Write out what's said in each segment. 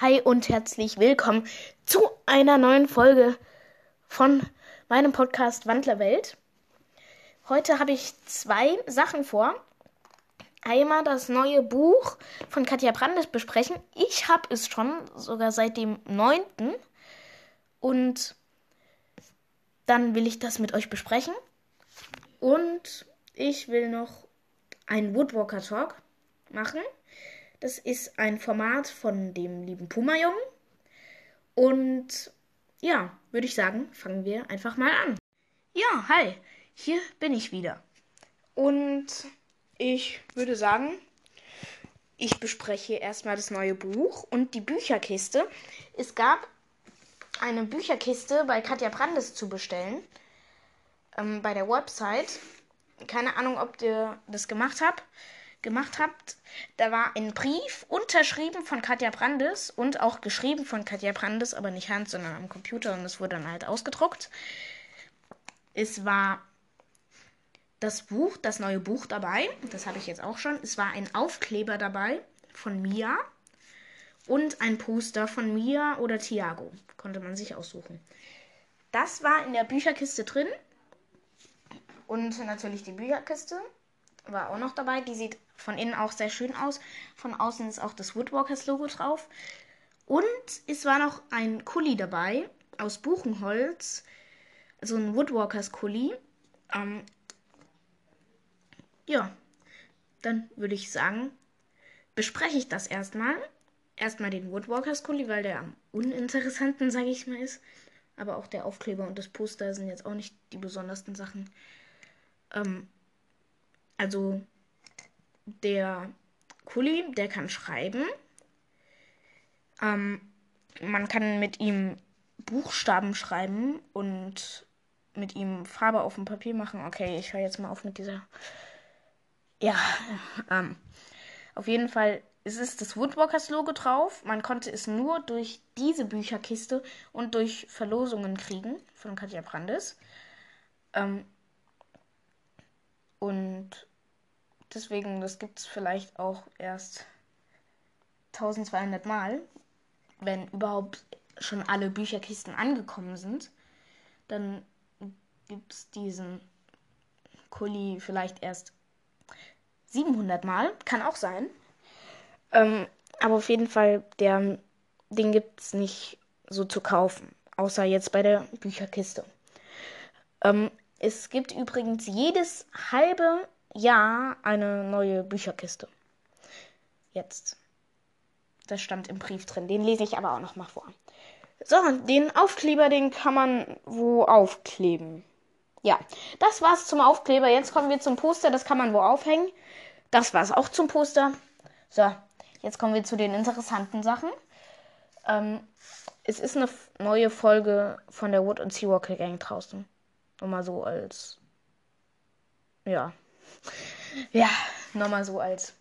Hi und herzlich willkommen zu einer neuen Folge von meinem Podcast Wandlerwelt. Heute habe ich zwei Sachen vor. Einmal das neue Buch von Katja Brandes besprechen. Ich habe es schon, sogar seit dem 9. Und dann will ich das mit euch besprechen. Und ich will noch einen Woodwalker Talk machen. Das ist ein Format von dem lieben Puma-Jungen. Und ja, würde ich sagen, fangen wir einfach mal an. Ja, hi, hier bin ich wieder. Und ich würde sagen, ich bespreche erstmal das neue Buch und die Bücherkiste. Es gab eine Bücherkiste bei Katja Brandes zu bestellen. Ähm, bei der Website. Keine Ahnung, ob ihr das gemacht habt gemacht habt. Da war ein Brief unterschrieben von Katja Brandes und auch geschrieben von Katja Brandes, aber nicht Hand, sondern am Computer und es wurde dann halt ausgedruckt. Es war das Buch, das neue Buch dabei. Das habe ich jetzt auch schon. Es war ein Aufkleber dabei von Mia und ein Poster von Mia oder Thiago. Konnte man sich aussuchen. Das war in der Bücherkiste drin. Und natürlich die Bücherkiste war auch noch dabei. Die sieht von innen auch sehr schön aus. Von außen ist auch das Woodwalkers Logo drauf. Und es war noch ein Kuli dabei aus Buchenholz. So ein Woodwalkers Kuli. Ähm, ja, dann würde ich sagen, bespreche ich das erstmal. Erstmal den Woodwalkers Kuli, weil der am uninteressanten, sage ich mal, ist. Aber auch der Aufkleber und das Poster sind jetzt auch nicht die besondersten Sachen. Ähm, also der Kuli, der kann schreiben. Ähm, man kann mit ihm Buchstaben schreiben und mit ihm Farbe auf dem Papier machen. Okay, ich höre jetzt mal auf mit dieser. Ja, ähm, auf jeden Fall es ist das Woodwalkers Logo drauf. Man konnte es nur durch diese Bücherkiste und durch Verlosungen kriegen von Katja Brandes. Ähm, und Deswegen, das gibt es vielleicht auch erst 1200 Mal, wenn überhaupt schon alle Bücherkisten angekommen sind. Dann gibt es diesen Kuli vielleicht erst 700 Mal. Kann auch sein. Ähm, aber auf jeden Fall, der, den gibt es nicht so zu kaufen. Außer jetzt bei der Bücherkiste. Ähm, es gibt übrigens jedes halbe ja, eine neue Bücherkiste. Jetzt. Das stand im Brief drin. Den lese ich aber auch noch mal vor. So, den Aufkleber, den kann man wo aufkleben. Ja, das war's zum Aufkleber. Jetzt kommen wir zum Poster. Das kann man wo aufhängen. Das war's auch zum Poster. So, jetzt kommen wir zu den interessanten Sachen. Ähm, es ist eine neue Folge von der Wood und Seawalker Gang draußen. Nur mal so als. Ja. Ja, nochmal so als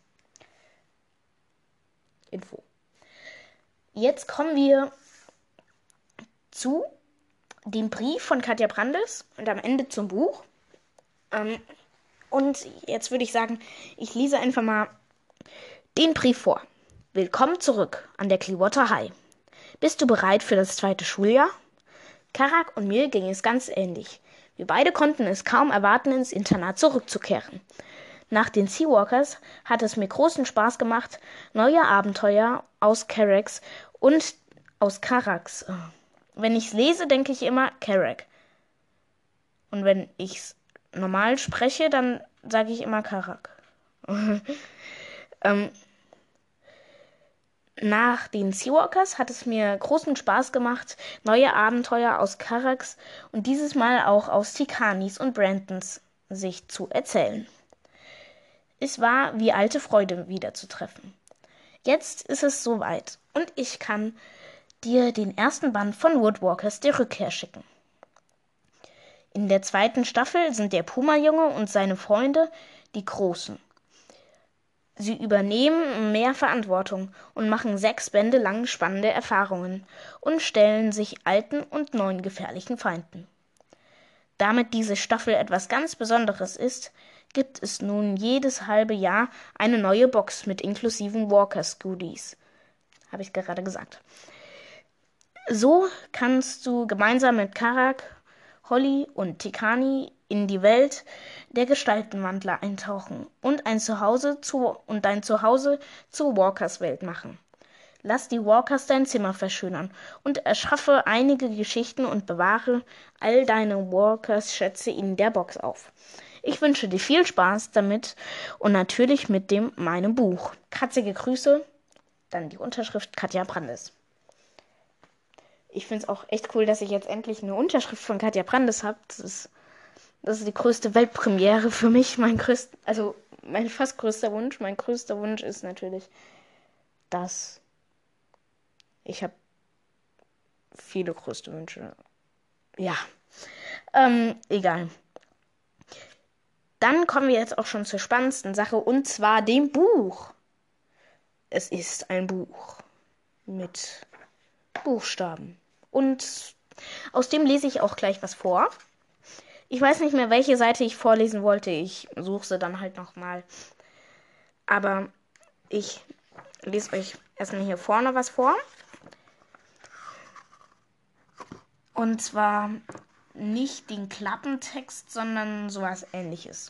Info. Jetzt kommen wir zu dem Brief von Katja Brandes und am Ende zum Buch. Ähm, und jetzt würde ich sagen, ich lese einfach mal den Brief vor. Willkommen zurück an der Clearwater High. Bist du bereit für das zweite Schuljahr? Karak und mir ging es ganz ähnlich. Wir beide konnten es kaum erwarten, ins Internat zurückzukehren. Nach den Seawalkers hat es mir großen Spaß gemacht, neue Abenteuer aus Carax und aus Carax. Wenn ich's lese, denke ich immer Carac. Und wenn ich's normal spreche, dann sage ich immer Karak. ähm, nach den Seawalkers hat es mir großen Spaß gemacht, neue Abenteuer aus Carax und dieses Mal auch aus Tikanis und Brantons Sicht zu erzählen. Es war wie alte Freude wiederzutreffen. Jetzt ist es soweit und ich kann dir den ersten Band von Woodwalkers der Rückkehr schicken. In der zweiten Staffel sind der Puma-Junge und seine Freunde die Großen. Sie übernehmen mehr Verantwortung und machen sechs Bände lang spannende Erfahrungen und stellen sich alten und neuen gefährlichen Feinden. Damit diese Staffel etwas ganz Besonderes ist, gibt es nun jedes halbe Jahr eine neue Box mit inklusiven Walkers Goodies. habe ich gerade gesagt. So kannst du gemeinsam mit Karak, Holly und Tikani in die Welt der Gestaltenwandler eintauchen und ein Zuhause zu und dein Zuhause zur Walkers Welt machen. Lass die Walkers dein Zimmer verschönern und erschaffe einige Geschichten und bewahre all deine Walkers Schätze in der Box auf. Ich wünsche dir viel Spaß damit und natürlich mit dem meinem Buch. Kratzige Grüße, dann die Unterschrift Katja Brandes. Ich finde es auch echt cool, dass ich jetzt endlich eine Unterschrift von Katja Brandes habe. Das ist das ist die größte Weltpremiere für mich. Mein größter, also mein fast größter Wunsch. Mein größter Wunsch ist natürlich, dass ich habe viele größte Wünsche. Ja, ähm, egal. Dann kommen wir jetzt auch schon zur spannendsten Sache und zwar dem Buch. Es ist ein Buch mit Buchstaben und aus dem lese ich auch gleich was vor. Ich weiß nicht mehr, welche Seite ich vorlesen wollte. Ich suche sie dann halt nochmal. Aber ich lese euch erstmal hier vorne was vor. Und zwar nicht den Klappentext, sondern sowas ähnliches.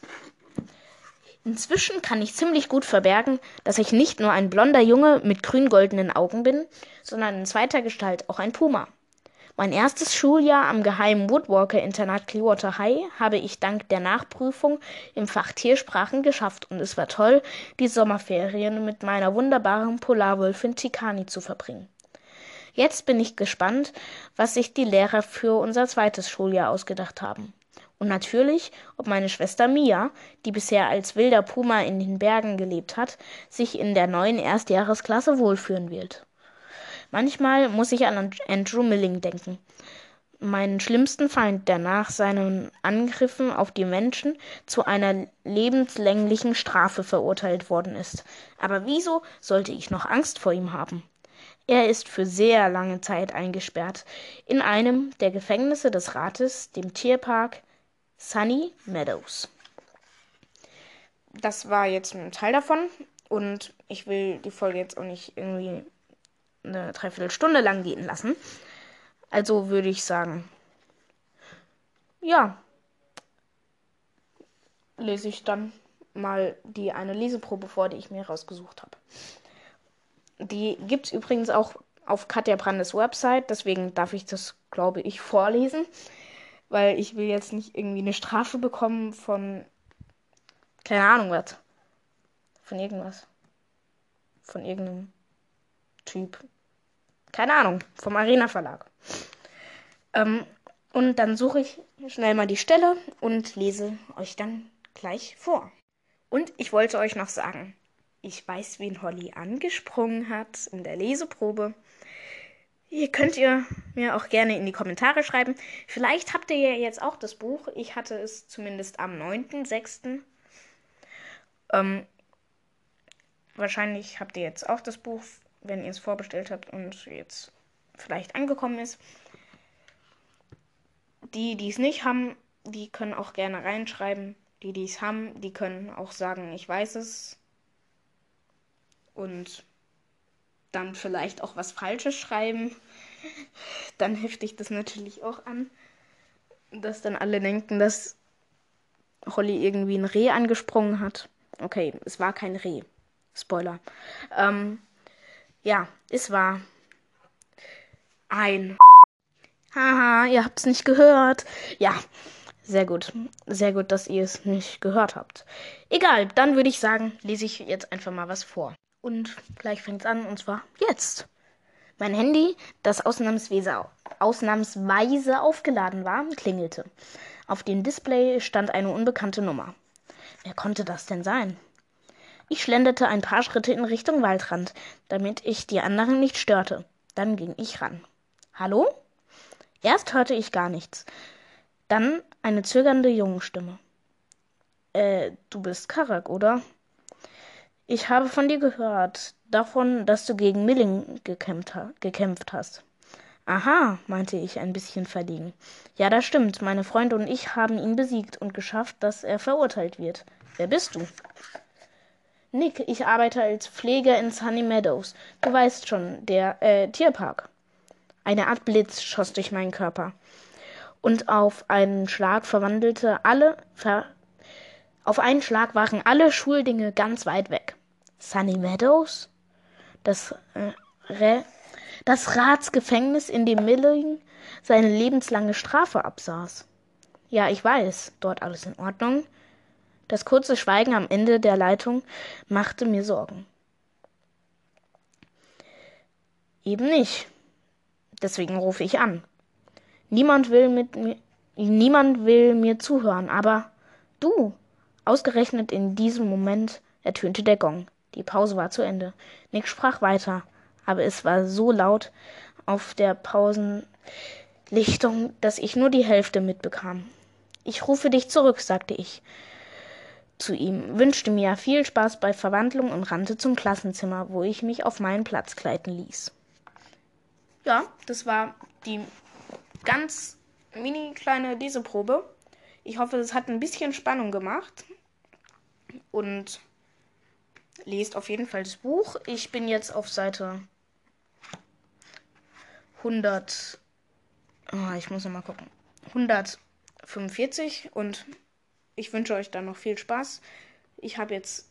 Inzwischen kann ich ziemlich gut verbergen, dass ich nicht nur ein blonder Junge mit grün-goldenen Augen bin, sondern in zweiter Gestalt auch ein Puma. Mein erstes Schuljahr am geheimen Woodwalker-Internat Clearwater High habe ich dank der Nachprüfung im Fach Tiersprachen geschafft und es war toll, die Sommerferien mit meiner wunderbaren Polarwölfin Tikani zu verbringen. Jetzt bin ich gespannt, was sich die Lehrer für unser zweites Schuljahr ausgedacht haben. Und natürlich, ob meine Schwester Mia, die bisher als wilder Puma in den Bergen gelebt hat, sich in der neuen Erstjahresklasse wohlfühlen wird. Manchmal muss ich an Andrew Milling denken. Meinen schlimmsten Feind, der nach seinen Angriffen auf die Menschen zu einer lebenslänglichen Strafe verurteilt worden ist. Aber wieso sollte ich noch Angst vor ihm haben? Er ist für sehr lange Zeit eingesperrt in einem der Gefängnisse des Rates, dem Tierpark Sunny Meadows. Das war jetzt ein Teil davon und ich will die Folge jetzt auch nicht irgendwie eine Dreiviertelstunde lang gehen lassen. Also würde ich sagen, ja, lese ich dann mal die eine Leseprobe vor, die ich mir rausgesucht habe. Die gibt es übrigens auch auf Katja Brandes Website, deswegen darf ich das, glaube ich, vorlesen, weil ich will jetzt nicht irgendwie eine Strafe bekommen von, keine Ahnung was, von irgendwas, von irgendeinem Typ. Keine Ahnung, vom Arena Verlag. Ähm, und dann suche ich schnell mal die Stelle und lese euch dann gleich vor. Und ich wollte euch noch sagen, ich weiß, wen Holly angesprungen hat in der Leseprobe. Ihr könnt ihr mir auch gerne in die Kommentare schreiben. Vielleicht habt ihr ja jetzt auch das Buch. Ich hatte es zumindest am 9.6. Ähm, wahrscheinlich habt ihr jetzt auch das Buch wenn ihr es vorbestellt habt und jetzt vielleicht angekommen ist. Die, die es nicht haben, die können auch gerne reinschreiben. Die, die es haben, die können auch sagen, ich weiß es. Und dann vielleicht auch was Falsches schreiben. Dann hefte ich das natürlich auch an. Dass dann alle denken, dass Holly irgendwie ein Reh angesprungen hat. Okay, es war kein Reh. Spoiler. Ähm, ja, es war ein. Haha, ihr habt's nicht gehört. Ja, sehr gut. Sehr gut, dass ihr es nicht gehört habt. Egal, dann würde ich sagen, lese ich jetzt einfach mal was vor. Und gleich fängt's an, und zwar jetzt. Mein Handy, das ausnahmsweise, ausnahmsweise aufgeladen war, klingelte. Auf dem Display stand eine unbekannte Nummer. Wer konnte das denn sein? Ich schlenderte ein paar Schritte in Richtung Waldrand, damit ich die anderen nicht störte. Dann ging ich ran. Hallo? Erst hörte ich gar nichts. Dann eine zögernde Jungenstimme. Äh, du bist Karak, oder? Ich habe von dir gehört, davon, dass du gegen Milling gekämpft, gekämpft hast. Aha, meinte ich ein bisschen verlegen. Ja, das stimmt. Meine Freunde und ich haben ihn besiegt und geschafft, dass er verurteilt wird. Wer bist du? Nick, ich arbeite als Pfleger in Sunny Meadows. Du weißt schon, der äh, Tierpark. Eine Art Blitz schoss durch meinen Körper. Und auf einen Schlag verwandelte alle ver auf einen Schlag waren alle Schuldinge ganz weit weg. Sunny Meadows? Das, äh, das Ratsgefängnis, in dem Milling seine lebenslange Strafe absaß. Ja, ich weiß, dort alles in Ordnung. Das kurze Schweigen am Ende der Leitung machte mir Sorgen. Eben nicht. Deswegen rufe ich an. Niemand will mit mir, niemand will mir zuhören, aber du. Ausgerechnet in diesem Moment ertönte der Gong. Die Pause war zu Ende. Nick sprach weiter, aber es war so laut auf der Pausenlichtung, dass ich nur die Hälfte mitbekam. Ich rufe dich zurück, sagte ich zu ihm, wünschte mir viel Spaß bei Verwandlung und rannte zum Klassenzimmer, wo ich mich auf meinen Platz gleiten ließ. Ja, das war die ganz mini kleine Leseprobe. Ich hoffe, es hat ein bisschen Spannung gemacht. Und lest auf jeden Fall das Buch. Ich bin jetzt auf Seite 100. Oh, ich muss noch mal gucken. 100 45 und ich wünsche euch dann noch viel Spaß. Ich habe jetzt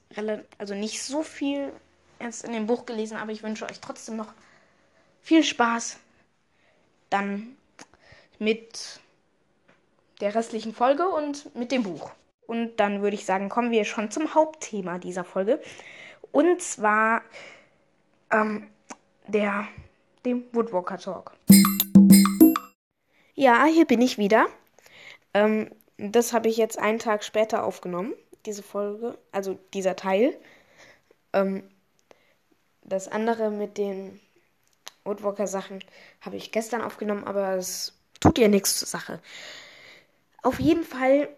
also nicht so viel jetzt in dem Buch gelesen, aber ich wünsche euch trotzdem noch viel Spaß dann mit der restlichen Folge und mit dem Buch. Und dann würde ich sagen, kommen wir schon zum Hauptthema dieser Folge. Und zwar ähm, der, dem Woodwalker Talk. Ja, hier bin ich wieder. Ähm, das habe ich jetzt einen Tag später aufgenommen, diese Folge, also dieser Teil. Ähm, das andere mit den Woodwalker-Sachen habe ich gestern aufgenommen, aber es tut ja nichts zur Sache. Auf jeden Fall,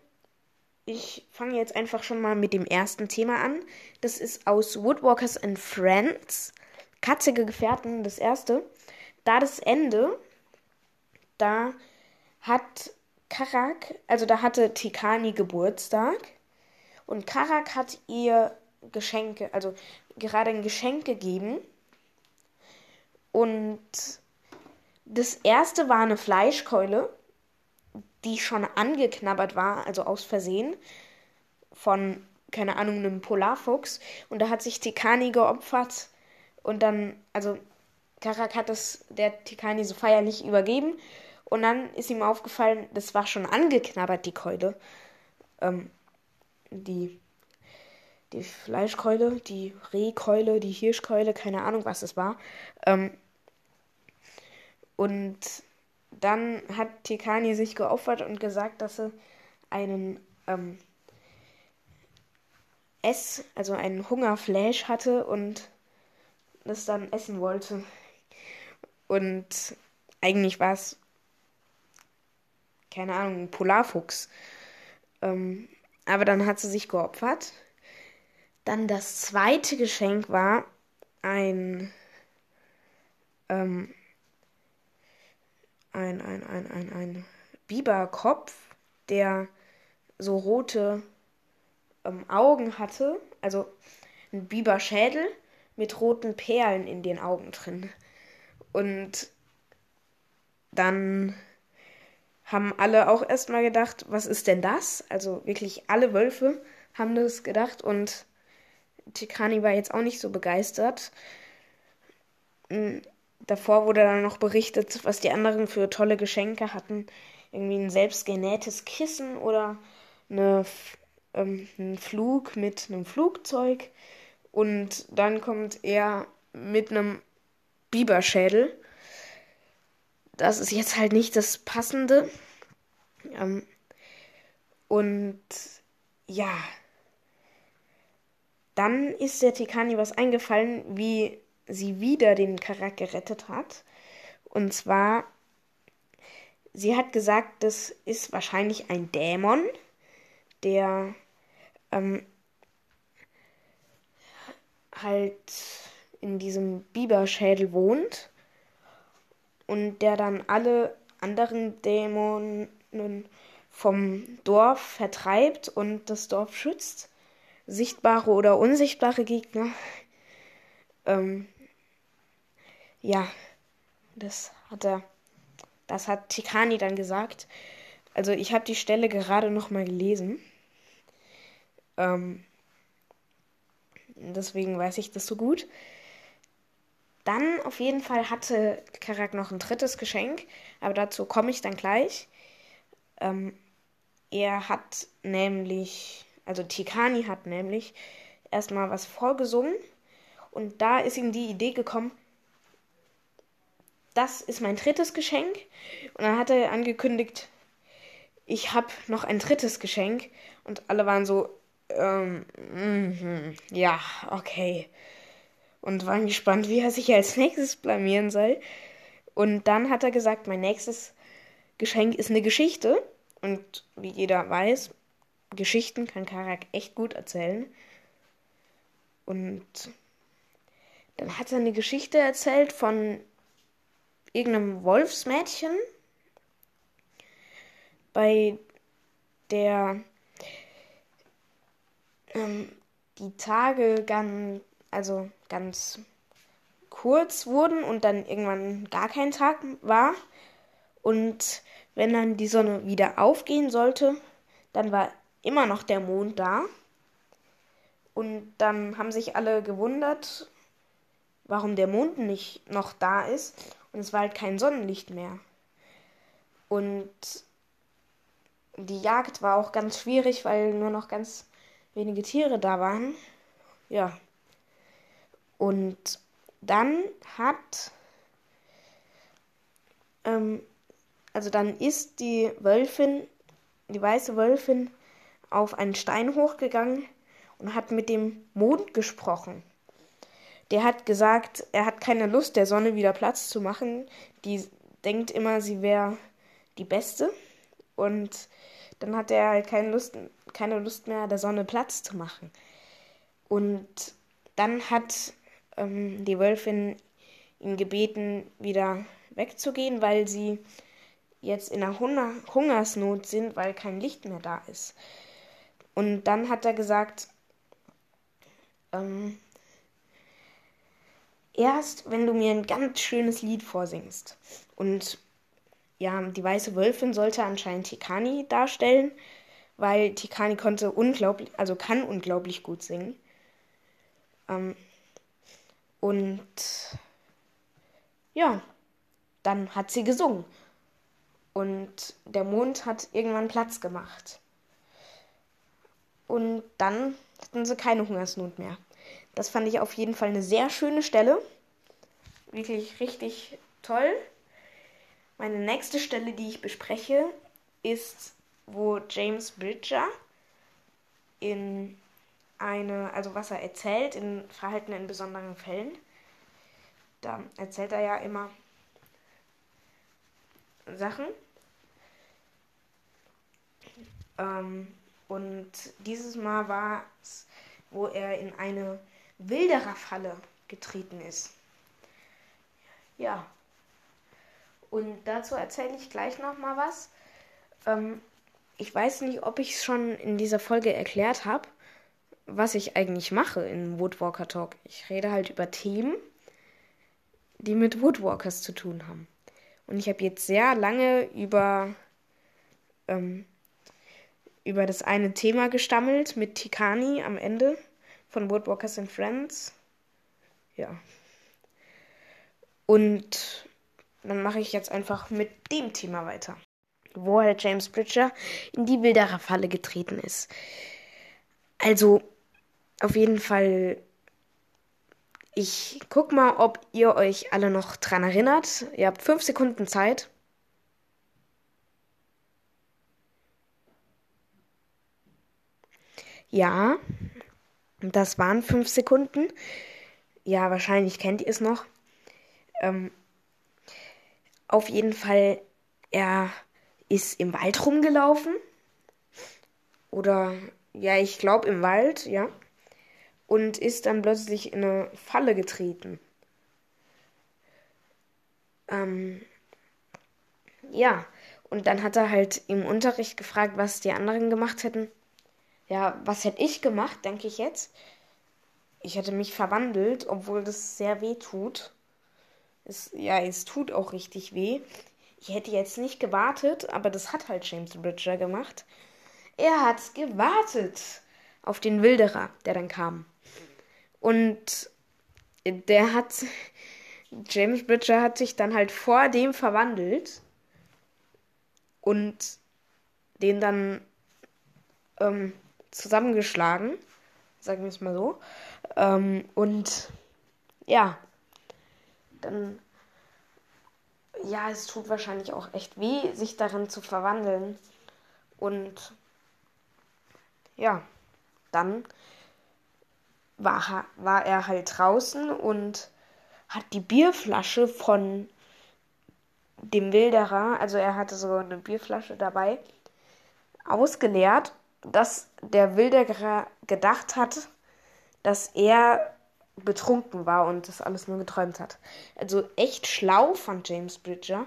ich fange jetzt einfach schon mal mit dem ersten Thema an. Das ist aus Woodwalkers and Friends. Katzige Gefährten, das erste. Da das Ende, da hat Karak, also da hatte Tikani Geburtstag und Karak hat ihr Geschenke, also gerade ein Geschenk gegeben. Und das erste war eine Fleischkeule, die schon angeknabbert war, also aus Versehen, von, keine Ahnung, einem Polarfuchs. Und da hat sich Tikani geopfert und dann, also Karak hat es der Tikani so feierlich übergeben und dann ist ihm aufgefallen, das war schon angeknabbert, die Keule. Ähm, die, die Fleischkeule, die Rehkeule, die Hirschkeule, keine Ahnung, was es war. Ähm, und dann hat Tikani sich geopfert und gesagt, dass sie einen ähm, Ess, also einen Hungerflash hatte und das dann essen wollte. Und eigentlich war es keine Ahnung, ein Polarfuchs. Ähm, aber dann hat sie sich geopfert. Dann das zweite Geschenk war ein, ähm, ein, ein, ein, ein, ein Biberkopf, der so rote ähm, Augen hatte. Also ein Biberschädel mit roten Perlen in den Augen drin. Und dann haben alle auch erstmal gedacht, was ist denn das? Also wirklich alle Wölfe haben das gedacht und Tikani war jetzt auch nicht so begeistert. Hm, davor wurde dann noch berichtet, was die anderen für tolle Geschenke hatten. Irgendwie ein selbstgenähtes Kissen oder eine, ähm, ein Flug mit einem Flugzeug. Und dann kommt er mit einem Biberschädel das ist jetzt halt nicht das Passende. Ähm, und ja, dann ist der Tikani was eingefallen, wie sie wieder den Charakter gerettet hat. Und zwar, sie hat gesagt, das ist wahrscheinlich ein Dämon, der ähm, halt in diesem Biberschädel wohnt und der dann alle anderen Dämonen vom Dorf vertreibt und das Dorf schützt. sichtbare oder unsichtbare Gegner. Ähm, ja, das hat er, das hat Tikani dann gesagt. Also ich habe die Stelle gerade noch mal gelesen. Ähm, deswegen weiß ich das so gut. Dann auf jeden Fall hatte Karak noch ein drittes Geschenk, aber dazu komme ich dann gleich. Ähm, er hat nämlich, also Tikani hat nämlich erstmal was vorgesungen und da ist ihm die Idee gekommen, das ist mein drittes Geschenk. Und dann hat er angekündigt, ich habe noch ein drittes Geschenk. Und alle waren so, ähm, mm, ja, okay. Und waren gespannt, wie er sich als nächstes blamieren soll. Und dann hat er gesagt, mein nächstes Geschenk ist eine Geschichte. Und wie jeder weiß, Geschichten kann Karak echt gut erzählen. Und dann hat er eine Geschichte erzählt von irgendeinem Wolfsmädchen, bei der ähm, die Tage ganz, also ganz kurz wurden und dann irgendwann gar kein Tag war. Und wenn dann die Sonne wieder aufgehen sollte, dann war immer noch der Mond da. Und dann haben sich alle gewundert, warum der Mond nicht noch da ist. Und es war halt kein Sonnenlicht mehr. Und die Jagd war auch ganz schwierig, weil nur noch ganz wenige Tiere da waren. Ja. Und dann hat, ähm, also dann ist die Wölfin, die weiße Wölfin, auf einen Stein hochgegangen und hat mit dem Mond gesprochen. Der hat gesagt, er hat keine Lust, der Sonne wieder Platz zu machen. Die denkt immer, sie wäre die Beste. Und dann hat er halt keine Lust, keine Lust mehr, der Sonne Platz zu machen. Und dann hat ähm, die Wölfin ihn gebeten, wieder wegzugehen, weil sie jetzt in einer Hunger Hungersnot sind, weil kein Licht mehr da ist. Und dann hat er gesagt, ähm, erst wenn du mir ein ganz schönes Lied vorsingst. Und ja, die weiße Wölfin sollte anscheinend Tikani darstellen, weil Tikani konnte unglaublich, also kann unglaublich gut singen. Ähm, und ja, dann hat sie gesungen. Und der Mond hat irgendwann Platz gemacht. Und dann hatten sie keine Hungersnot mehr. Das fand ich auf jeden Fall eine sehr schöne Stelle. Wirklich richtig toll. Meine nächste Stelle, die ich bespreche, ist, wo James Bridger in eine, also was er erzählt in Verhalten in besonderen Fällen. Da erzählt er ja immer Sachen. Ähm, und dieses Mal war es, wo er in eine Wildererfalle getreten ist. Ja. Und dazu erzähle ich gleich noch mal was. Ähm, ich weiß nicht, ob ich es schon in dieser Folge erklärt habe, was ich eigentlich mache in Woodwalker Talk. Ich rede halt über Themen, die mit Woodwalkers zu tun haben. Und ich habe jetzt sehr lange über, ähm, über das eine Thema gestammelt mit Tikani am Ende von Woodwalkers and Friends. Ja. Und dann mache ich jetzt einfach mit dem Thema weiter. Wo halt James Bridger in die Wilderer Falle getreten ist. Also, auf jeden Fall, ich guck mal, ob ihr euch alle noch dran erinnert. Ihr habt fünf Sekunden Zeit. Ja, das waren fünf Sekunden. Ja, wahrscheinlich kennt ihr es noch. Ähm, auf jeden Fall, er ist im Wald rumgelaufen. Oder, ja, ich glaube im Wald, ja. Und ist dann plötzlich in eine Falle getreten. Ähm, ja, und dann hat er halt im Unterricht gefragt, was die anderen gemacht hätten. ja, was hätte ich gemacht, denke ich jetzt? Ich hätte mich verwandelt, obwohl das sehr weh tut. Es, ja, es tut auch richtig weh. Ich hätte jetzt nicht gewartet, aber das hat halt James Bridger gemacht. Er hat gewartet auf den Wilderer, der dann kam. Und der hat, James Bridger hat sich dann halt vor dem verwandelt und den dann ähm, zusammengeschlagen, sagen wir es mal so. Ähm, und ja, dann, ja, es tut wahrscheinlich auch echt weh, sich darin zu verwandeln. Und ja, dann war, war er halt draußen und hat die Bierflasche von dem Wilderer, also er hatte so eine Bierflasche dabei, ausgeleert, dass der Wilderer gedacht hat, dass er betrunken war und das alles nur geträumt hat. Also echt schlau von James Bridger.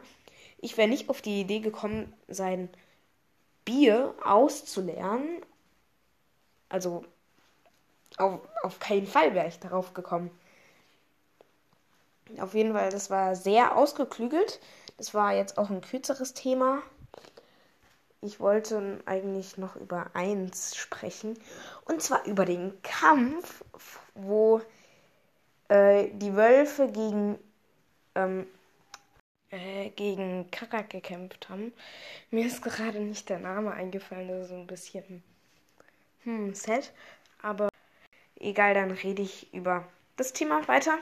Ich wäre nicht auf die Idee gekommen, sein Bier auszuleeren. Also auf, auf keinen Fall wäre ich darauf gekommen. Auf jeden Fall, das war sehr ausgeklügelt. Das war jetzt auch ein kürzeres Thema. Ich wollte eigentlich noch über eins sprechen. Und zwar über den Kampf, wo äh, die Wölfe gegen, ähm, äh, gegen Karak gekämpft haben. Mir ist gerade nicht der Name eingefallen. Das ist so ein bisschen hm, sad. Aber egal, dann rede ich über das Thema weiter.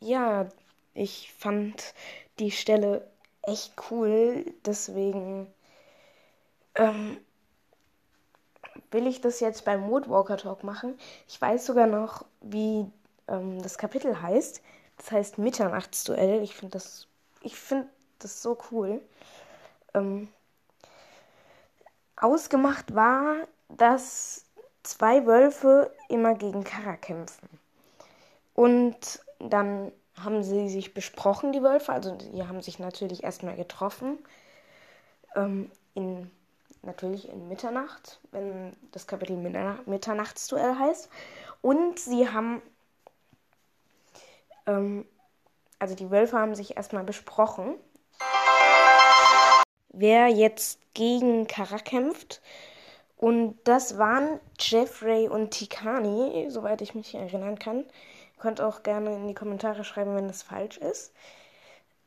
Ja, ich fand die Stelle echt cool. Deswegen ähm, will ich das jetzt beim Woodwalker Talk machen. Ich weiß sogar noch, wie ähm, das Kapitel heißt. Das heißt Mitternachtsduell. Ich finde das, ich finde das so cool. Ähm, ausgemacht war, dass zwei Wölfe immer gegen Kara kämpfen. Und dann haben sie sich besprochen, die Wölfe. Also die haben sich natürlich erstmal getroffen. Ähm, in, natürlich in Mitternacht, wenn das Kapitel Mitternachtsduell heißt. Und sie haben, ähm, also die Wölfe haben sich erstmal besprochen, wer jetzt gegen Kara kämpft. Und das waren Jeffrey und Tikani, soweit ich mich erinnern kann. Ihr könnt auch gerne in die Kommentare schreiben, wenn das falsch ist.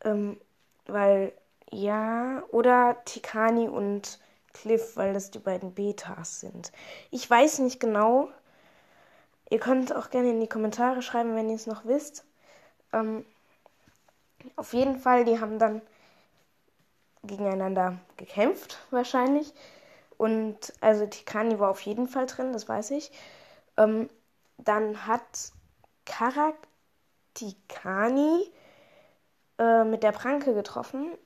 Ähm, weil, ja, oder Tikani und Cliff, weil das die beiden Betas sind. Ich weiß nicht genau. Ihr könnt auch gerne in die Kommentare schreiben, wenn ihr es noch wisst. Ähm, auf jeden Fall, die haben dann gegeneinander gekämpft, wahrscheinlich. Und also Tikani war auf jeden Fall drin, das weiß ich. Ähm, dann hat Karak Tikani äh, mit der Pranke getroffen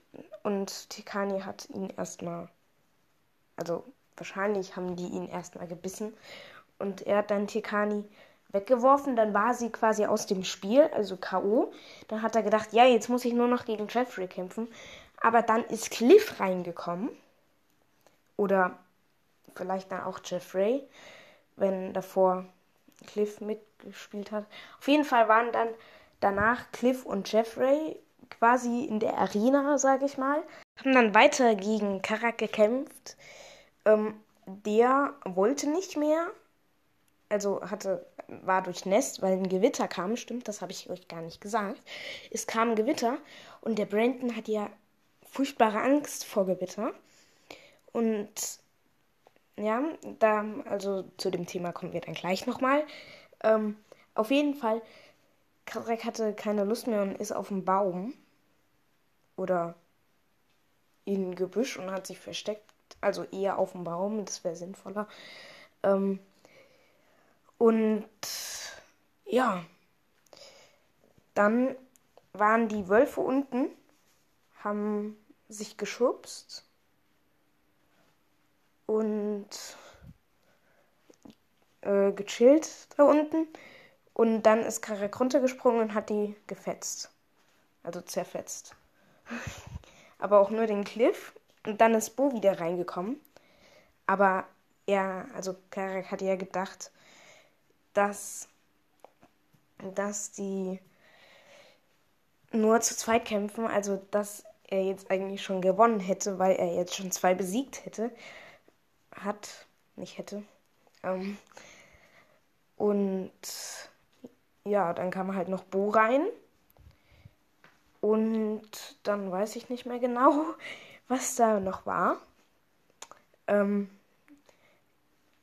und Tikani hat ihn erstmal, also wahrscheinlich haben die ihn erstmal gebissen und er hat dann Tikani weggeworfen, dann war sie quasi aus dem Spiel, also K.O. Dann hat er gedacht, ja, jetzt muss ich nur noch gegen Jeffrey kämpfen. Aber dann ist Cliff reingekommen. Oder vielleicht dann auch Jeffrey, wenn davor Cliff mitgespielt hat. Auf jeden Fall waren dann danach Cliff und Jeffrey quasi in der Arena, sage ich mal. Haben dann weiter gegen Karak gekämpft. Ähm, der wollte nicht mehr. Also hatte, war durch Nest, weil ein Gewitter kam. Stimmt, das habe ich euch gar nicht gesagt. Es kam ein Gewitter und der Brandon hat ja furchtbare Angst vor Gewitter. Und ja, da, also zu dem Thema kommen wir dann gleich nochmal. Ähm, auf jeden Fall, Karek hatte keine Lust mehr und ist auf dem Baum oder in Gebüsch und hat sich versteckt. Also eher auf dem Baum, das wäre sinnvoller. Ähm, und ja, dann waren die Wölfe unten, haben sich geschubst und äh, gechillt da unten. Und dann ist Karak runtergesprungen und hat die gefetzt. Also zerfetzt. Aber auch nur den Cliff. Und dann ist Bo wieder reingekommen. Aber er, also Karak hatte ja gedacht, dass, dass die nur zu zweit kämpfen, also dass er jetzt eigentlich schon gewonnen hätte, weil er jetzt schon zwei besiegt hätte. Hat, nicht hätte. Ähm, und ja, dann kam halt noch Bo rein. Und dann weiß ich nicht mehr genau, was da noch war. Ähm,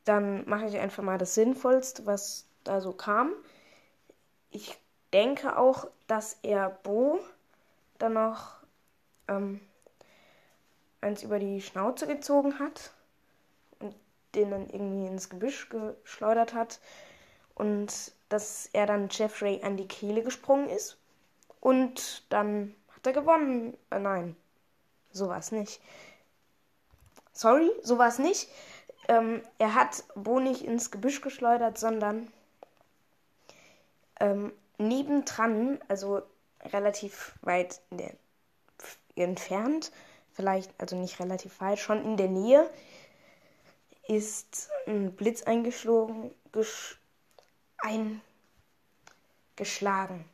dann mache ich einfach mal das Sinnvollste, was da so kam. Ich denke auch, dass er Bo dann noch ähm, eins über die Schnauze gezogen hat den dann irgendwie ins Gebüsch geschleudert hat und dass er dann Jeffrey an die Kehle gesprungen ist und dann hat er gewonnen. Äh, nein, so war es nicht. Sorry, so war es nicht. Ähm, er hat Bo nicht ins Gebüsch geschleudert, sondern ähm, nebendran, also relativ weit der, entfernt, vielleicht, also nicht relativ weit, schon in der Nähe, ist ein Blitz eingeschlagen, gesch, eingeschlagen.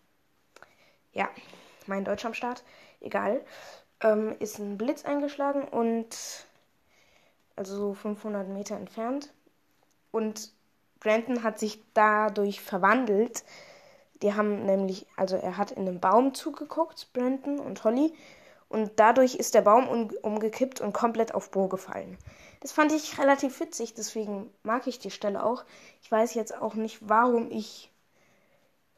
Ja, mein Deutsch am Start, egal. Ähm, ist ein Blitz eingeschlagen und also so 500 Meter entfernt. Und Brandon hat sich dadurch verwandelt die haben nämlich, also er hat in einem Baum zugeguckt, Brandon und Holly, und dadurch ist der Baum um, umgekippt und komplett auf Bo gefallen. Das fand ich relativ witzig, deswegen mag ich die Stelle auch. Ich weiß jetzt auch nicht, warum ich,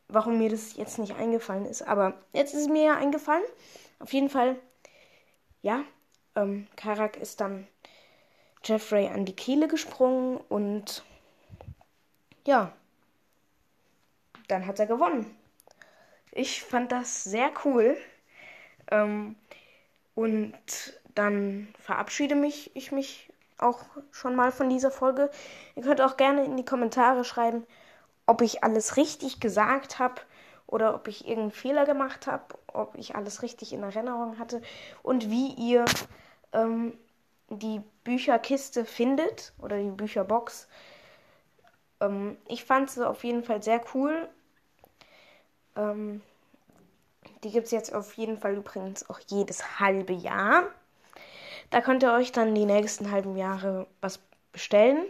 warum mir das jetzt nicht eingefallen ist, aber jetzt ist es mir ja eingefallen. Auf jeden Fall, ja, ähm, Karak ist dann Jeffrey an die Kehle gesprungen und ja, dann hat er gewonnen. Ich fand das sehr cool. Ähm, und dann verabschiede mich ich mich auch schon mal von dieser Folge. Ihr könnt auch gerne in die Kommentare schreiben, ob ich alles richtig gesagt habe oder ob ich irgendeinen Fehler gemacht habe, ob ich alles richtig in Erinnerung hatte und wie ihr ähm, die Bücherkiste findet oder die Bücherbox. Ähm, ich fand sie auf jeden Fall sehr cool ähm, die gibt es jetzt auf jeden Fall übrigens auch jedes halbe Jahr. Da könnt ihr euch dann die nächsten halben Jahre was bestellen.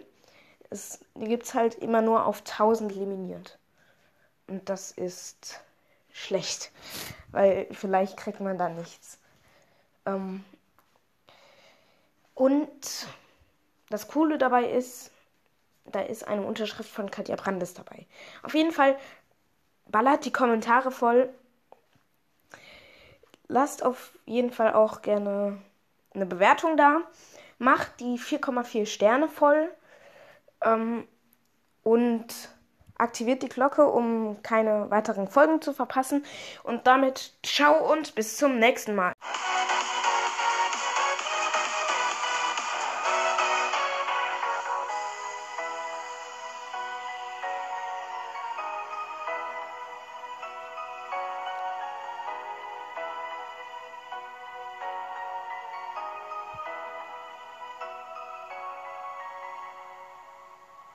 Es, die gibt es halt immer nur auf 1000 limitiert. Und das ist schlecht, weil vielleicht kriegt man da nichts. Ähm, und das Coole dabei ist, da ist eine Unterschrift von Katja Brandes dabei. Auf jeden Fall ballert die Kommentare voll. Lasst auf jeden Fall auch gerne eine Bewertung da. Macht die 4,4 Sterne voll. Ähm, und aktiviert die Glocke, um keine weiteren Folgen zu verpassen. Und damit ciao und bis zum nächsten Mal.